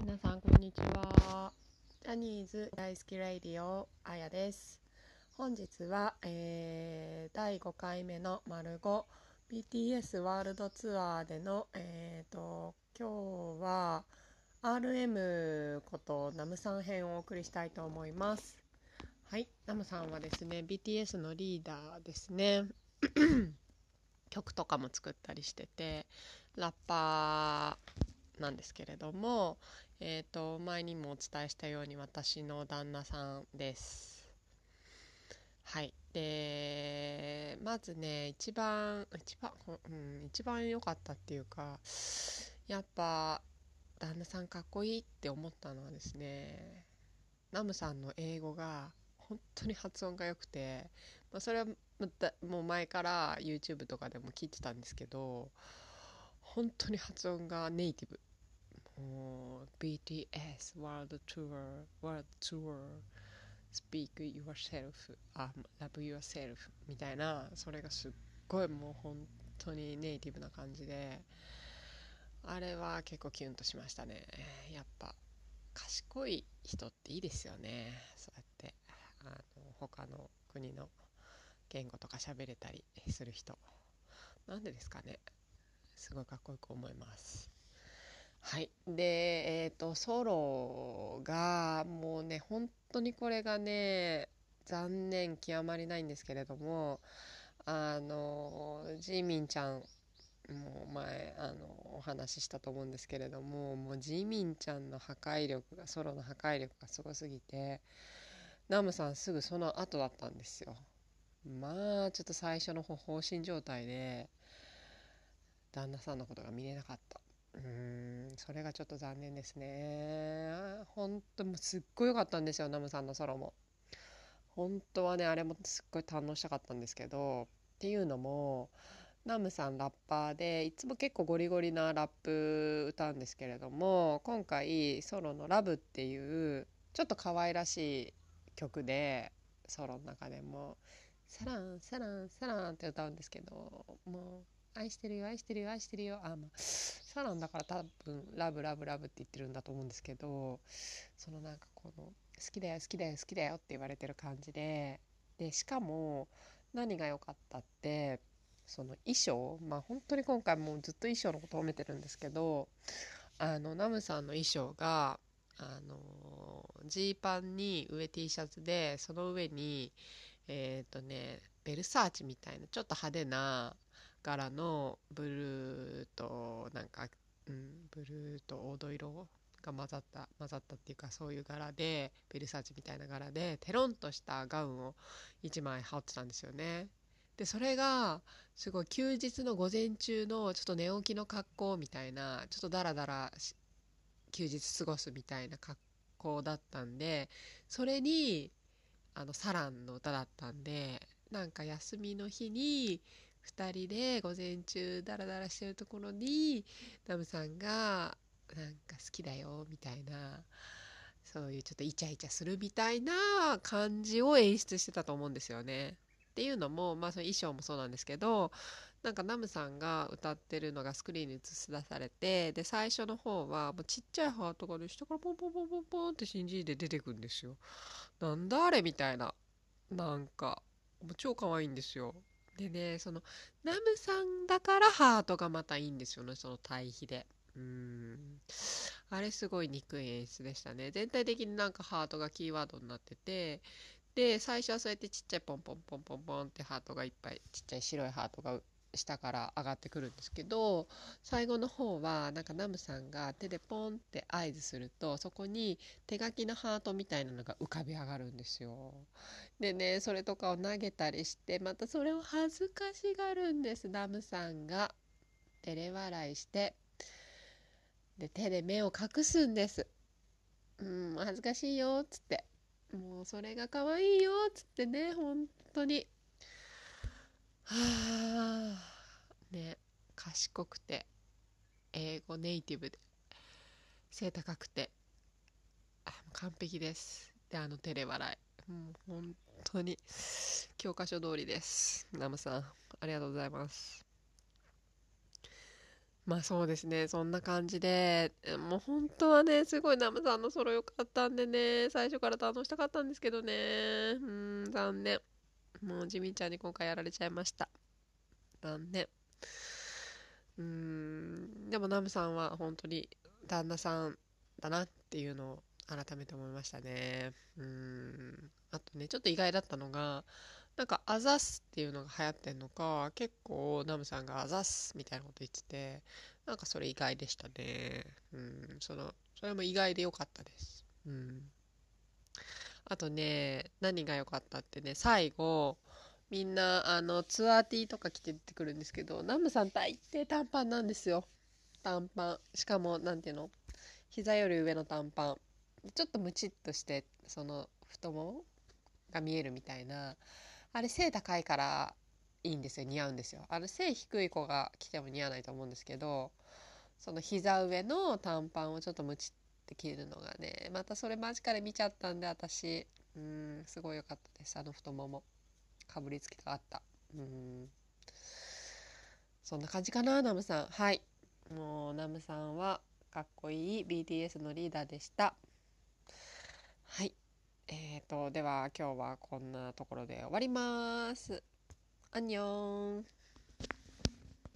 皆さんこんにちは。ジャニーズ大好きレイディオあやです。本日は、えー、第5回目の丸 5BTS ワールドツアーでのえーと今日は RM ことナムさん編をお送りしたいと思います。はいナムさんはですね BTS のリーダーですね。曲とかも作ったりしててラッパーなんですけれども、えーと、前にもお伝えしたように私の旦那さんです。はい、でまずね一番一番、うん、一番良かったっていうかやっぱ旦那さんかっこいいって思ったのはですねナムさんの英語が本当に発音が良くて、まあ、それはもう前から YouTube とかでも聞いてたんですけど本当に発音がネイティブ BTS World Tour World Tour Speak Yourself あ Love Yourself みたいなそれがすっごいもう本当にネイティブな感じであれは結構キュンとしましたね。やっぱ賢い人っていいですよね。そうやってあの他の国の言語とか喋れたりする人。なんでですかね。すごいかっこよく思います。はい。でえっ、ー、とソロがもうね本当にこれがね残念極まりないんですけれどもあのジーミンちゃんもう前あのお話ししたと思うんですけれどももうジーミンちゃんの破壊力がソロの破壊力がすごすぎてナムさんすぐその後だったんですよ。まあちょっと最初の方放心状態で旦那さんのことが見れなかった。うんそれがちょっと残念ですね。本当もうすっごい良かったんですよナムさんのソロも。本当はねあれもすっごい堪能したかったんですけどっていうのもナムさんラッパーでいつも結構ゴリゴリなラップ歌うんですけれども今回ソロの「ラブっていうちょっと可愛らしい曲でソロの中でも「サランサランサラン」って歌うんですけどもう愛してるよ愛してるよ愛してるよ。あまあサランだから多分ラブラブラブって言ってるんだと思うんですけどそのなんかこの好きだよ好きだよ好きだよって言われてる感じででしかも何が良かったってその衣装まあ本当に今回もうずっと衣装のことを褒めてるんですけどあのナムさんの衣装があのジーパンに上 T シャツでその上にえっ、ー、とねベルサーチみたいなちょっと派手な柄のブルーとなんか、うん、ブルーと黄土色が混ざった混ざったっていうかそういう柄でベルサーチみたいな柄でテロンとしたガウンを1枚羽織ってたんですよね。でそれがすごい休日の午前中のちょっと寝起きの格好みたいなちょっとダラダラ休日過ごすみたいな格好だったんでそれにあのサランの歌だったんでなんか休みの日に2人で午前中ダラダラしてるところにナムさんがなんか好きだよみたいなそういうちょっとイチャイチャするみたいな感じを演出してたと思うんですよね。っていうのも、まあ、その衣装もそうなんですけどなんかナムさんが歌ってるのがスクリーンに映し出されてで最初の方はもうちっちゃいハートがね下からポンポンポンポンポンって CG で出てくるんですよ。なんだあれみたいななんかもう超可愛いんですよ。でねそのナムさんだからハートがまたいいんですよねその対比で。うん。あれすごい憎い演出でしたね。全体的になんかハートがキーワードになっててで最初はそうやってちっちゃいポンポンポンポンポンってハートがいっぱいちっちゃい白いハートが下から上がってくるんですけど最後の方はなんかナムさんが手でポンって合図するとそこに手書きのハートみたいなのが浮かび上がるんですよ。でねそれとかを投げたりしてまたそれを恥ずかしがるんですナムさんが。照れ笑いしてで手で目を隠すんです。うん恥ずかしいよっつってもうそれが可愛いよっつってね本当に。はあね賢くて英語ネイティブで背高くて完璧です。であの照れ笑い。もう本当に教科書通りです。ナムさんありがとうございます。まあそうですねそんな感じでもう本当はねすごいナムさんのソロ良かったんでね最初から堪能したかったんですけどね。うん残念。もうジミンちゃんに今回やられちゃいました。残念。うん。でもナムさんは本当に旦那さんだなっていうのを改めて思いましたね。うん。あとねちょっと意外だったのがなんかあざすっていうのが流行ってんのか結構ナムさんがあざすみたいなこと言っててなんかそれ意外でしたね。うん。そのそれも意外で良かったです。うん。あとね何が良かったってね最後みんなあのツアーティーとか着て出てくるんですけどナムさん大抵短パンなんですよ。短パン。しかも何ていうの？膝より上の短パン。ちょっとムチっとしてその太ももが見えるみたいな。あれ背高いからいいんですよ。似合うんですよ。あの背低い子が着ても似合わないと思うんですけどその膝上の短パンをちょっとムチって着るのがねまたそれ間近で見ちゃったんで私。うんすごい良かったです。あの太もも。かぶりつきがあった。うん。そんな感じかなナムさん。はい。もうナムさんはかっこいい BTS のリーダーでした。はい。えーとでは今日はこんなところで終わります。アンニョン。